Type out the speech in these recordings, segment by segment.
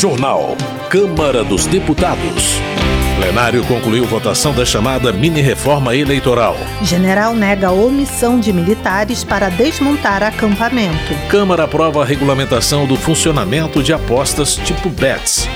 Jornal. Câmara dos Deputados. Plenário concluiu votação da chamada mini-reforma eleitoral. General nega omissão de militares para desmontar acampamento. Câmara aprova a regulamentação do funcionamento de apostas tipo BETS.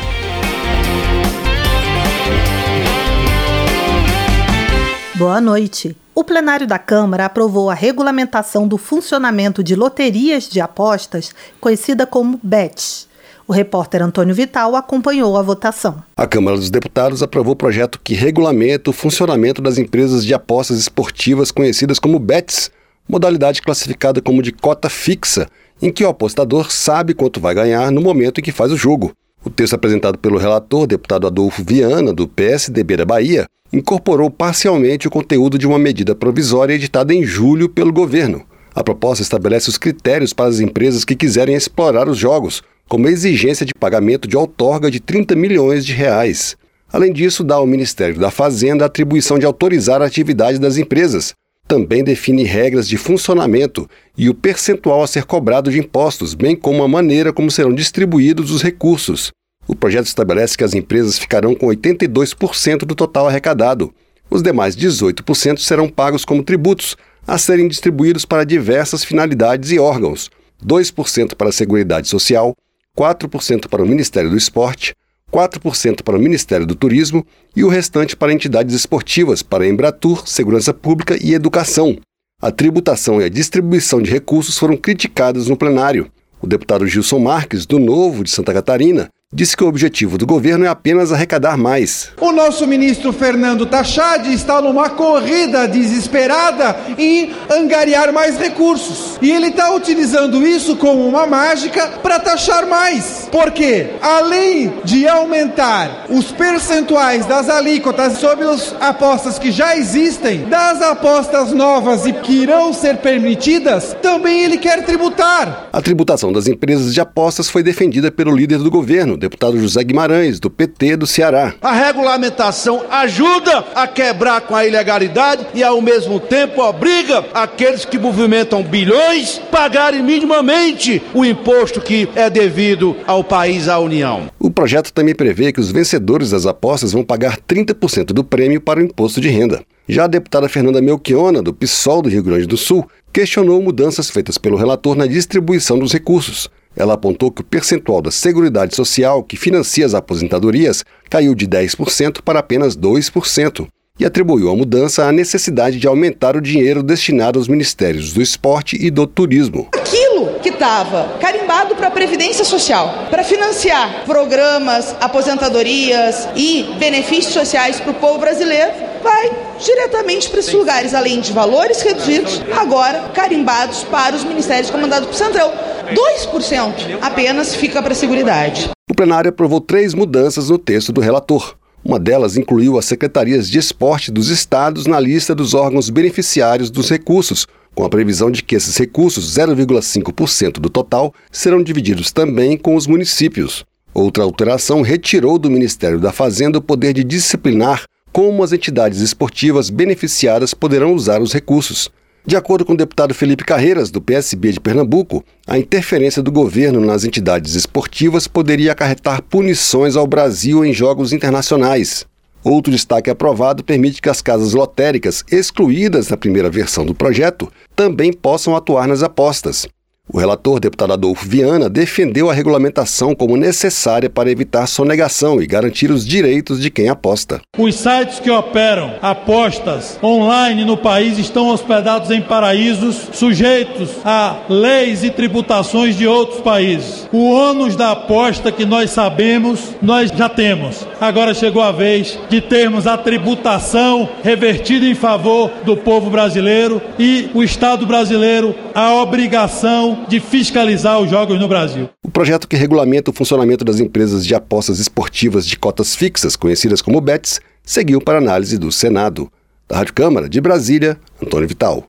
Boa noite. O plenário da Câmara aprovou a regulamentação do funcionamento de loterias de apostas, conhecida como BETs. O repórter Antônio Vital acompanhou a votação. A Câmara dos Deputados aprovou o projeto que regulamenta o funcionamento das empresas de apostas esportivas conhecidas como BETs, modalidade classificada como de cota fixa, em que o apostador sabe quanto vai ganhar no momento em que faz o jogo. O texto apresentado pelo relator, deputado Adolfo Viana, do PSDB da Bahia, incorporou parcialmente o conteúdo de uma medida provisória editada em julho pelo governo. A proposta estabelece os critérios para as empresas que quiserem explorar os jogos, como exigência de pagamento de outorga de 30 milhões de reais. Além disso, dá ao Ministério da Fazenda a atribuição de autorizar a atividade das empresas. Também define regras de funcionamento e o percentual a ser cobrado de impostos, bem como a maneira como serão distribuídos os recursos. O projeto estabelece que as empresas ficarão com 82% do total arrecadado. Os demais 18% serão pagos como tributos, a serem distribuídos para diversas finalidades e órgãos: 2% para a Seguridade Social, 4% para o Ministério do Esporte, 4% para o Ministério do Turismo e o restante para entidades esportivas, para Embratur, Segurança Pública e Educação. A tributação e a distribuição de recursos foram criticadas no plenário. O deputado Gilson Marques, do Novo de Santa Catarina, disse que o objetivo do governo é apenas arrecadar mais. O nosso ministro Fernando Tachad está numa corrida desesperada em angariar mais recursos. E ele está utilizando isso como uma mágica para taxar mais. Porque, além de aumentar os percentuais das alíquotas sobre as apostas que já existem, das apostas novas e que irão ser permitidas, também ele quer tributar. A tributação das empresas de apostas foi defendida pelo líder do governo, deputado José Guimarães, do PT do Ceará. A regulamentação ajuda a quebrar com a ilegalidade e, ao mesmo tempo, obriga aqueles que movimentam bilhões pagarem minimamente o imposto que é devido ao país, à União. O projeto também prevê que os vencedores das apostas vão pagar 30% do prêmio para o imposto de renda. Já a deputada Fernanda Melchiona, do PSOL do Rio Grande do Sul, questionou mudanças feitas pelo relator na distribuição dos recursos. Ela apontou que o percentual da Seguridade Social que financia as aposentadorias caiu de 10% para apenas 2% e atribuiu a mudança à necessidade de aumentar o dinheiro destinado aos ministérios do esporte e do turismo. Aquilo que estava carimbado para a Previdência Social, para financiar programas, aposentadorias e benefícios sociais para o povo brasileiro, vai diretamente para esses lugares, além de valores reduzidos, agora carimbados para os ministérios comandados por Centrão. 2% apenas fica para a Seguridade. O plenário aprovou três mudanças no texto do relator. Uma delas incluiu as secretarias de esporte dos estados na lista dos órgãos beneficiários dos recursos, com a previsão de que esses recursos, 0,5% do total, serão divididos também com os municípios. Outra alteração retirou do Ministério da Fazenda o poder de disciplinar como as entidades esportivas beneficiadas poderão usar os recursos. De acordo com o deputado Felipe Carreiras, do PSB de Pernambuco, a interferência do governo nas entidades esportivas poderia acarretar punições ao Brasil em jogos internacionais. Outro destaque aprovado permite que as casas lotéricas, excluídas na primeira versão do projeto, também possam atuar nas apostas. O relator, deputado Adolfo Viana, defendeu a regulamentação como necessária para evitar sonegação e garantir os direitos de quem aposta. Os sites que operam apostas online no país estão hospedados em paraísos sujeitos a leis e tributações de outros países. O ônus da aposta que nós sabemos, nós já temos. Agora chegou a vez de termos a tributação revertida em favor do povo brasileiro e o Estado brasileiro a obrigação de fiscalizar os jogos no Brasil. O projeto que regulamenta o funcionamento das empresas de apostas esportivas de cotas fixas, conhecidas como BETs, seguiu para análise do Senado. Da Rádio Câmara de Brasília, Antônio Vital.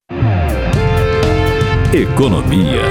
Economia.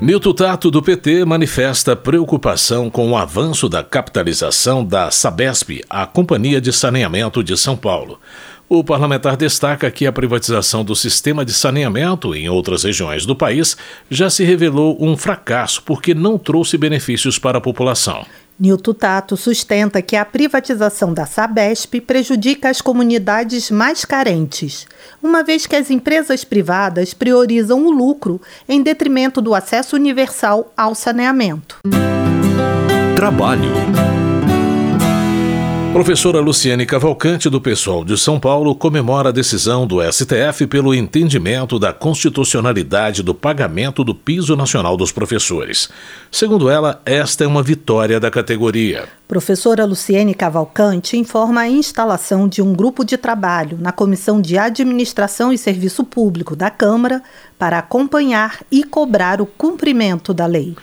Nilton Tato, do PT, manifesta preocupação com o avanço da capitalização da Sabesp, a Companhia de Saneamento de São Paulo. O parlamentar destaca que a privatização do sistema de saneamento em outras regiões do país já se revelou um fracasso porque não trouxe benefícios para a população. Nilton Tato sustenta que a privatização da Sabesp prejudica as comunidades mais carentes, uma vez que as empresas privadas priorizam o lucro em detrimento do acesso universal ao saneamento. Trabalho. Professora Luciane Cavalcante, do Pessoal de São Paulo, comemora a decisão do STF pelo entendimento da constitucionalidade do pagamento do piso nacional dos professores. Segundo ela, esta é uma vitória da categoria. Professora Luciene Cavalcante informa a instalação de um grupo de trabalho na Comissão de Administração e Serviço Público da Câmara para acompanhar e cobrar o cumprimento da lei.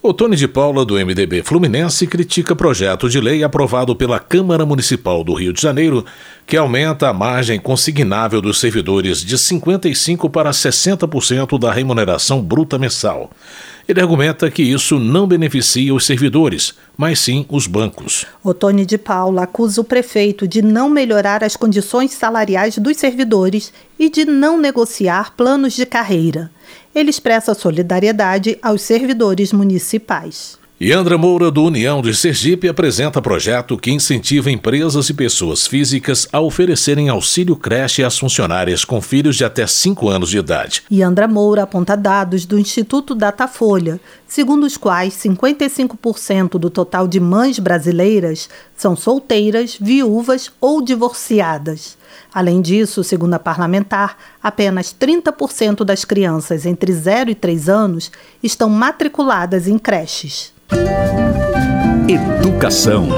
O Tony de Paula, do MDB Fluminense, critica projeto de lei aprovado pela Câmara Municipal do Rio de Janeiro, que aumenta a margem consignável dos servidores de 55% para 60% da remuneração bruta mensal. Ele argumenta que isso não beneficia os servidores, mas sim os bancos. Otone de Paula acusa o prefeito de não melhorar as condições salariais dos servidores e de não negociar planos de carreira. Ele expressa solidariedade aos servidores municipais. E Andra Moura, do União de Sergipe, apresenta projeto que incentiva empresas e pessoas físicas a oferecerem auxílio creche às funcionárias com filhos de até 5 anos de idade. E Andra Moura aponta dados do Instituto Datafolha, segundo os quais 55% do total de mães brasileiras são solteiras, viúvas ou divorciadas. Além disso, segundo a parlamentar, apenas 30% das crianças entre 0 e 3 anos estão matriculadas em creches. Educação.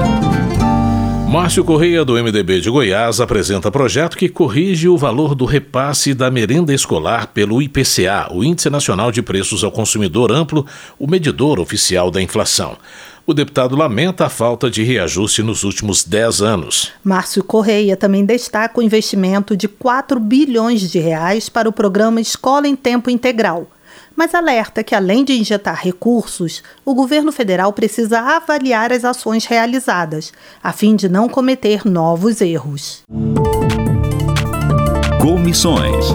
Márcio Correia, do MDB de Goiás, apresenta projeto que corrige o valor do repasse da merenda escolar pelo IPCA, o Índice Nacional de Preços ao Consumidor Amplo, o medidor oficial da inflação. O deputado lamenta a falta de reajuste nos últimos 10 anos. Márcio Correia também destaca o investimento de 4 bilhões de reais para o programa Escola em Tempo Integral mas alerta que, além de injetar recursos, o governo federal precisa avaliar as ações realizadas, a fim de não cometer novos erros. Comissões.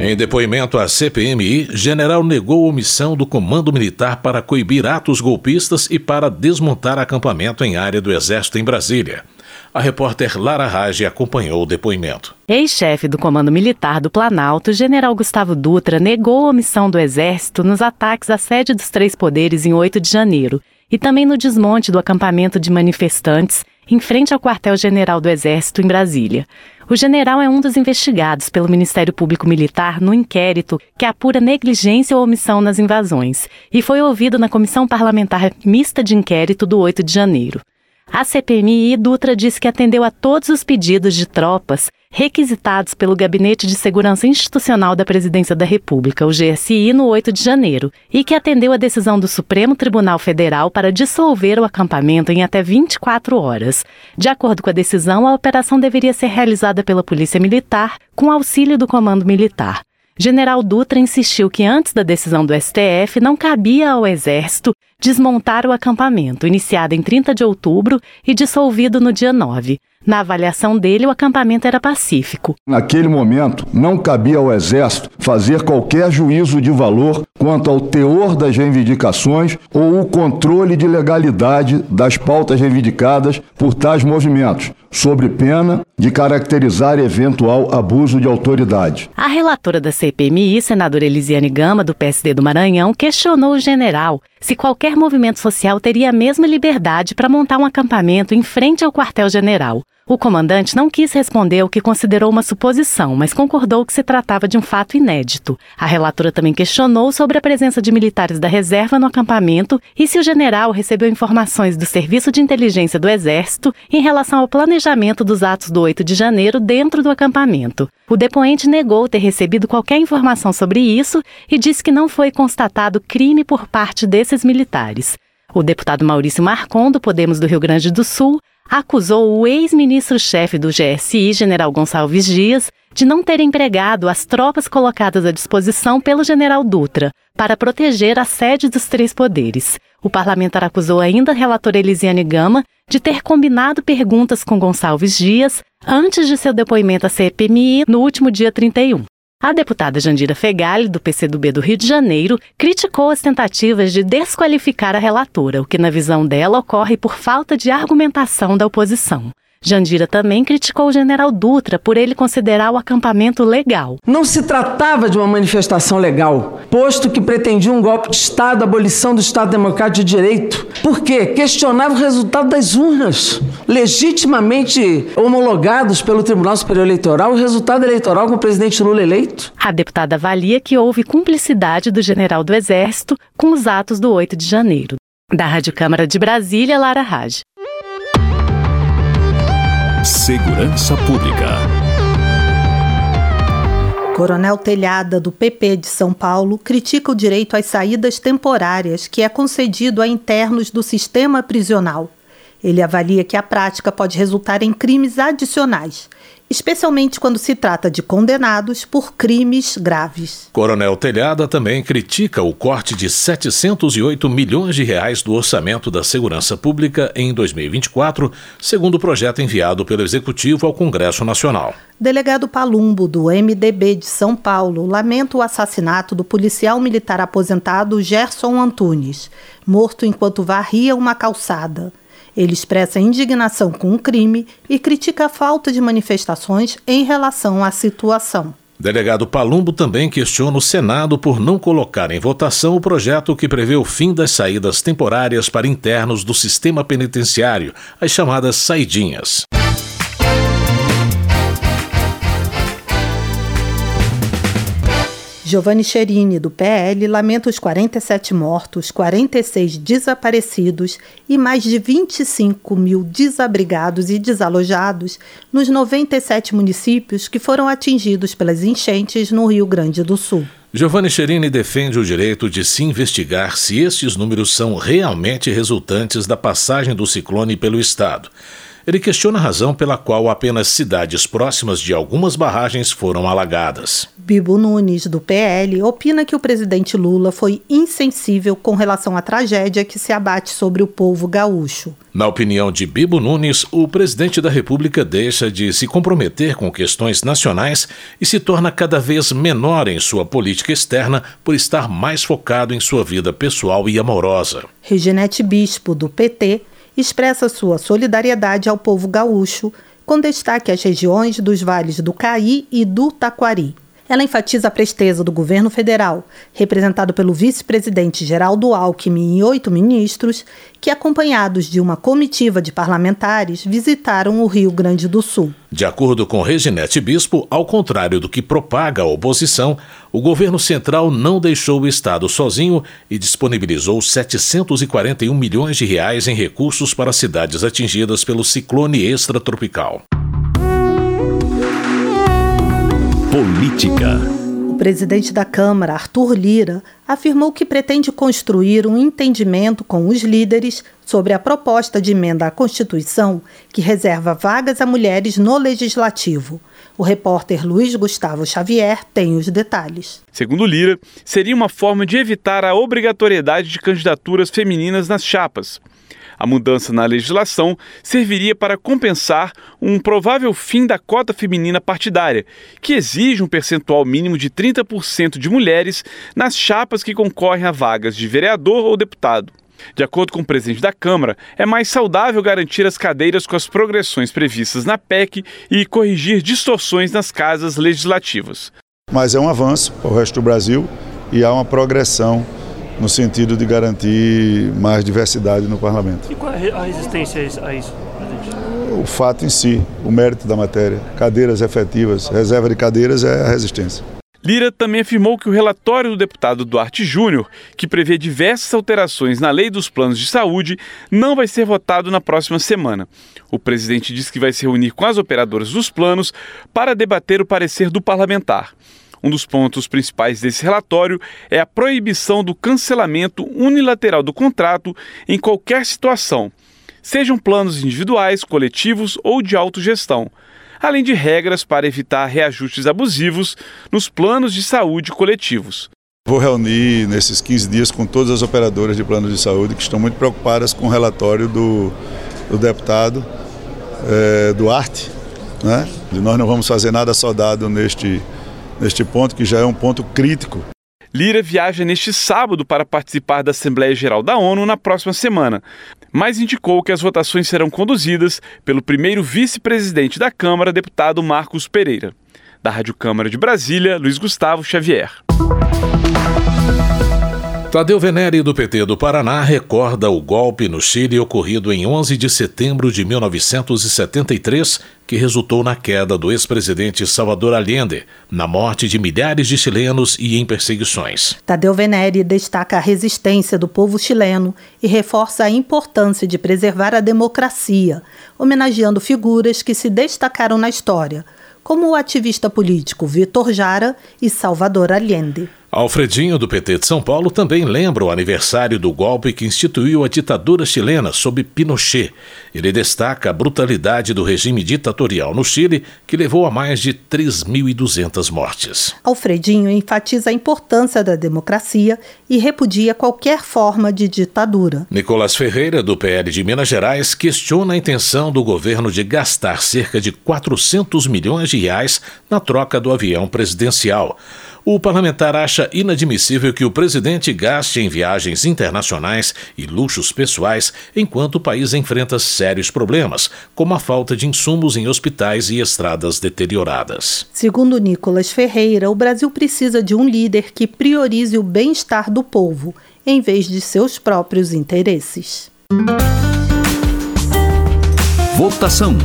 Em depoimento à CPMI, general negou omissão do comando militar para coibir atos golpistas e para desmontar acampamento em área do Exército em Brasília. A repórter Lara Rage acompanhou o depoimento. Ex-chefe do Comando Militar do Planalto, general Gustavo Dutra, negou a omissão do Exército nos ataques à sede dos três poderes em 8 de janeiro e também no desmonte do acampamento de manifestantes em frente ao quartel-general do Exército em Brasília. O general é um dos investigados pelo Ministério Público Militar no inquérito que apura negligência ou omissão nas invasões e foi ouvido na Comissão Parlamentar Mista de Inquérito do 8 de janeiro. A CPMI Dutra disse que atendeu a todos os pedidos de tropas requisitados pelo Gabinete de Segurança Institucional da Presidência da República, o GSI, no 8 de janeiro, e que atendeu a decisão do Supremo Tribunal Federal para dissolver o acampamento em até 24 horas. De acordo com a decisão, a operação deveria ser realizada pela Polícia Militar com auxílio do Comando Militar. General Dutra insistiu que antes da decisão do STF não cabia ao Exército desmontar o acampamento, iniciado em 30 de outubro e dissolvido no dia 9. Na avaliação dele, o acampamento era pacífico. Naquele momento, não cabia ao Exército fazer qualquer juízo de valor quanto ao teor das reivindicações ou o controle de legalidade das pautas reivindicadas por tais movimentos, sobre pena de caracterizar eventual abuso de autoridade. A relatora da CPMI, senadora Elisiane Gama, do PSD do Maranhão, questionou o general se qualquer movimento social teria a mesma liberdade para montar um acampamento em frente ao quartel-general. O comandante não quis responder o que considerou uma suposição, mas concordou que se tratava de um fato inédito. A relatora também questionou sobre a presença de militares da reserva no acampamento e se o general recebeu informações do Serviço de Inteligência do Exército em relação ao planejamento dos atos do 8 de janeiro dentro do acampamento. O depoente negou ter recebido qualquer informação sobre isso e disse que não foi constatado crime por parte desses militares. O deputado Maurício Marcon, do Podemos do Rio Grande do Sul, acusou o ex-ministro-chefe do GSI, general Gonçalves Dias, de não ter empregado as tropas colocadas à disposição pelo general Dutra para proteger a sede dos três poderes. O parlamentar acusou ainda a relatora Elisiane Gama de ter combinado perguntas com Gonçalves Dias antes de seu depoimento à CPMI no último dia 31. A deputada Jandira Fegali, do PCdoB do Rio de Janeiro, criticou as tentativas de desqualificar a relatora, o que, na visão dela, ocorre por falta de argumentação da oposição. Jandira também criticou o general Dutra por ele considerar o acampamento legal. Não se tratava de uma manifestação legal, posto que pretendia um golpe de Estado, abolição do Estado Democrático de Direito. Por quê? Questionava o resultado das urnas, legitimamente homologados pelo Tribunal Superior Eleitoral, o resultado eleitoral com o presidente Lula eleito. A deputada avalia que houve cumplicidade do general do Exército com os atos do 8 de janeiro. Da Rádio Câmara de Brasília, Lara Raj. Segurança Pública. Coronel Telhada, do PP de São Paulo, critica o direito às saídas temporárias que é concedido a internos do sistema prisional. Ele avalia que a prática pode resultar em crimes adicionais especialmente quando se trata de condenados por crimes graves. Coronel Telhada também critica o corte de 708 milhões de reais do orçamento da segurança pública em 2024, segundo o projeto enviado pelo Executivo ao Congresso Nacional. Delegado Palumbo, do MDB de São Paulo, lamenta o assassinato do policial militar aposentado Gerson Antunes, morto enquanto varria uma calçada. Ele expressa indignação com o crime e critica a falta de manifestações em relação à situação. Delegado Palumbo também questiona o Senado por não colocar em votação o projeto que prevê o fim das saídas temporárias para internos do sistema penitenciário, as chamadas saidinhas. Giovanni Cherini, do PL, lamenta os 47 mortos, 46 desaparecidos e mais de 25 mil desabrigados e desalojados nos 97 municípios que foram atingidos pelas enchentes no Rio Grande do Sul. Giovanni Cherini defende o direito de se investigar se estes números são realmente resultantes da passagem do ciclone pelo estado. Ele questiona a razão pela qual apenas cidades próximas de algumas barragens foram alagadas. Bibo Nunes, do PL, opina que o presidente Lula foi insensível com relação à tragédia que se abate sobre o povo gaúcho. Na opinião de Bibo Nunes, o presidente da República deixa de se comprometer com questões nacionais e se torna cada vez menor em sua política externa por estar mais focado em sua vida pessoal e amorosa. Reginete Bispo, do PT, expressa sua solidariedade ao povo gaúcho, com destaque às regiões dos vales do Caí e do Taquari. Ela enfatiza a presteza do governo federal, representado pelo vice-presidente Geraldo Alckmin e oito ministros, que, acompanhados de uma comitiva de parlamentares, visitaram o Rio Grande do Sul. De acordo com Reginete Bispo, ao contrário do que propaga a oposição, o governo central não deixou o Estado sozinho e disponibilizou 741 milhões de reais em recursos para cidades atingidas pelo ciclone extratropical. Política. O presidente da Câmara, Arthur Lira, afirmou que pretende construir um entendimento com os líderes sobre a proposta de emenda à Constituição que reserva vagas a mulheres no legislativo. O repórter Luiz Gustavo Xavier tem os detalhes. Segundo Lira, seria uma forma de evitar a obrigatoriedade de candidaturas femininas nas chapas. A mudança na legislação serviria para compensar um provável fim da cota feminina partidária, que exige um percentual mínimo de 30% de mulheres nas chapas que concorrem a vagas de vereador ou deputado. De acordo com o presidente da Câmara, é mais saudável garantir as cadeiras com as progressões previstas na PEC e corrigir distorções nas casas legislativas. Mas é um avanço para o resto do Brasil e há uma progressão no sentido de garantir mais diversidade no parlamento. E qual é a resistência a isso, presidente? O fato em si, o mérito da matéria, cadeiras efetivas, reserva de cadeiras é a resistência. Lira também afirmou que o relatório do deputado Duarte Júnior, que prevê diversas alterações na lei dos planos de saúde, não vai ser votado na próxima semana. O presidente disse que vai se reunir com as operadoras dos planos para debater o parecer do parlamentar. Um dos pontos principais desse relatório é a proibição do cancelamento unilateral do contrato em qualquer situação, sejam planos individuais, coletivos ou de autogestão, além de regras para evitar reajustes abusivos nos planos de saúde coletivos. Vou reunir nesses 15 dias com todas as operadoras de planos de saúde que estão muito preocupadas com o relatório do do deputado é, Duarte, né? E nós não vamos fazer nada soldado neste, neste ponto, que já é um ponto crítico. Lira viaja neste sábado para participar da Assembleia Geral da ONU na próxima semana, mas indicou que as votações serão conduzidas pelo primeiro vice-presidente da Câmara, deputado Marcos Pereira. Da Rádio Câmara de Brasília, Luiz Gustavo Xavier. Tadeu Venere, do PT do Paraná, recorda o golpe no Chile ocorrido em 11 de setembro de 1973, que resultou na queda do ex-presidente Salvador Allende, na morte de milhares de chilenos e em perseguições. Tadeu Venere destaca a resistência do povo chileno e reforça a importância de preservar a democracia, homenageando figuras que se destacaram na história, como o ativista político Vitor Jara e Salvador Allende. Alfredinho, do PT de São Paulo, também lembra o aniversário do golpe que instituiu a ditadura chilena sob Pinochet. Ele destaca a brutalidade do regime ditatorial no Chile, que levou a mais de 3.200 mortes. Alfredinho enfatiza a importância da democracia e repudia qualquer forma de ditadura. Nicolás Ferreira, do PL de Minas Gerais, questiona a intenção do governo de gastar cerca de 400 milhões de reais na troca do avião presidencial. O parlamentar acha inadmissível que o presidente gaste em viagens internacionais e luxos pessoais enquanto o país enfrenta sérios problemas, como a falta de insumos em hospitais e estradas deterioradas. Segundo Nicolas Ferreira, o Brasil precisa de um líder que priorize o bem-estar do povo, em vez de seus próprios interesses. Votação.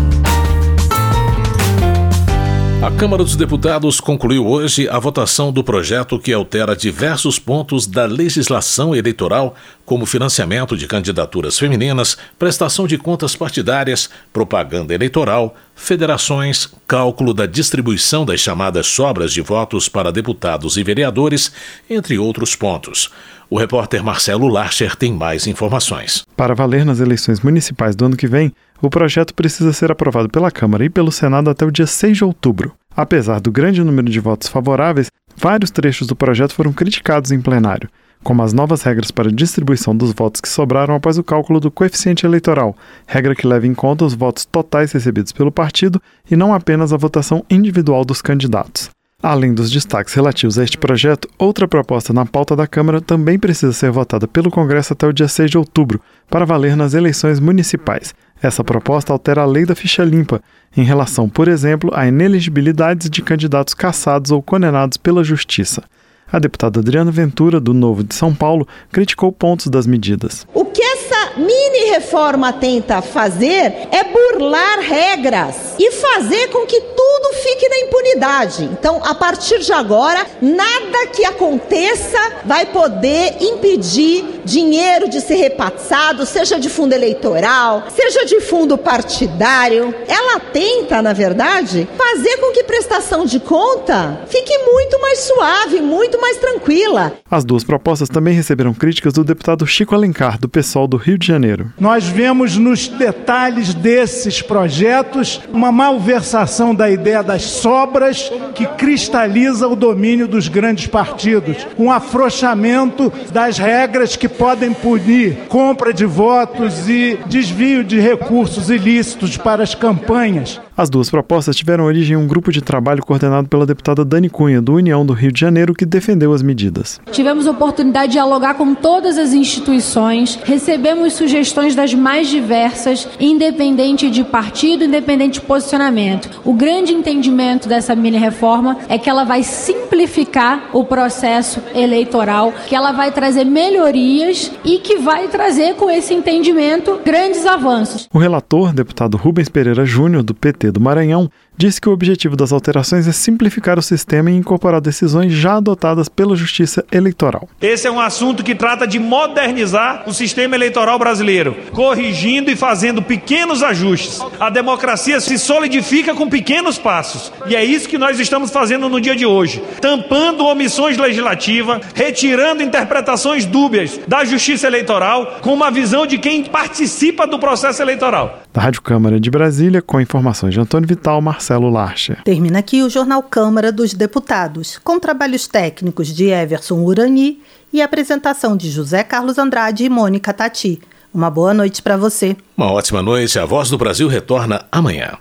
A Câmara dos Deputados concluiu hoje a votação do projeto que altera diversos pontos da legislação eleitoral, como financiamento de candidaturas femininas, prestação de contas partidárias, propaganda eleitoral, federações, cálculo da distribuição das chamadas sobras de votos para deputados e vereadores, entre outros pontos. O repórter Marcelo Larcher tem mais informações. Para valer nas eleições municipais do ano que vem, o projeto precisa ser aprovado pela Câmara e pelo Senado até o dia 6 de outubro. Apesar do grande número de votos favoráveis, vários trechos do projeto foram criticados em plenário, como as novas regras para distribuição dos votos que sobraram após o cálculo do coeficiente eleitoral, regra que leva em conta os votos totais recebidos pelo partido e não apenas a votação individual dos candidatos. Além dos destaques relativos a este projeto, outra proposta na pauta da Câmara também precisa ser votada pelo Congresso até o dia 6 de outubro, para valer nas eleições municipais. Essa proposta altera a lei da ficha limpa, em relação, por exemplo, a ineligibilidades de candidatos cassados ou condenados pela Justiça. A deputada Adriana Ventura, do Novo de São Paulo, criticou pontos das medidas. O que essa mini reforma tenta fazer é burlar regras e fazer com que tudo fique na impunidade. Então, a partir de agora, nada que aconteça vai poder impedir dinheiro de ser repassado, seja de fundo eleitoral, seja de fundo partidário. Ela tenta, na verdade, fazer com que prestação de conta fique muito mais suave, muito mais tranquila. As duas propostas também receberam críticas do deputado Chico Alencar, do PSOL do Rio de Janeiro. Nós vemos nos detalhes desses projetos uma malversação da ideia das sobras que cristaliza o domínio dos grandes partidos, um afrouxamento das regras que podem punir compra de votos e desvio de recursos ilícitos para as campanhas. As duas propostas tiveram origem em um grupo de trabalho coordenado pela deputada Dani Cunha, do União do Rio de Janeiro, que defendeu as medidas. Tivemos a oportunidade de dialogar com todas as instituições, recebemos sugestões das mais diversas, independente de partido, independente de posicionamento. O grande entendimento dessa mini reforma é que ela vai simplificar o processo eleitoral, que ela vai trazer melhorias e que vai trazer com esse entendimento grandes avanços. O relator, deputado Rubens Pereira Júnior, do PT do Maranhão, disse que o objetivo das alterações é simplificar o sistema e incorporar decisões já adotadas pela Justiça Eleitoral. Esse é um assunto que trata de modernizar o sistema eleitoral brasileiro, corrigindo e fazendo pequenos ajustes. A democracia se solidifica com pequenos passos. E é isso que nós estamos fazendo no dia de hoje, tampando omissões legislativas, retirando interpretações dúbias da Justiça Eleitoral com uma visão de quem participa do processo eleitoral. Da Rádio Câmara de Brasília, com informações de Antônio Vital, Marcelo Marcelo Larcher. Termina aqui o Jornal Câmara dos Deputados, com trabalhos técnicos de Everson Urani e apresentação de José Carlos Andrade e Mônica Tati. Uma boa noite para você. Uma ótima noite. A Voz do Brasil retorna amanhã.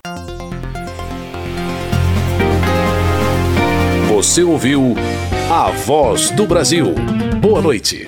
Você ouviu A Voz do Brasil. Boa noite.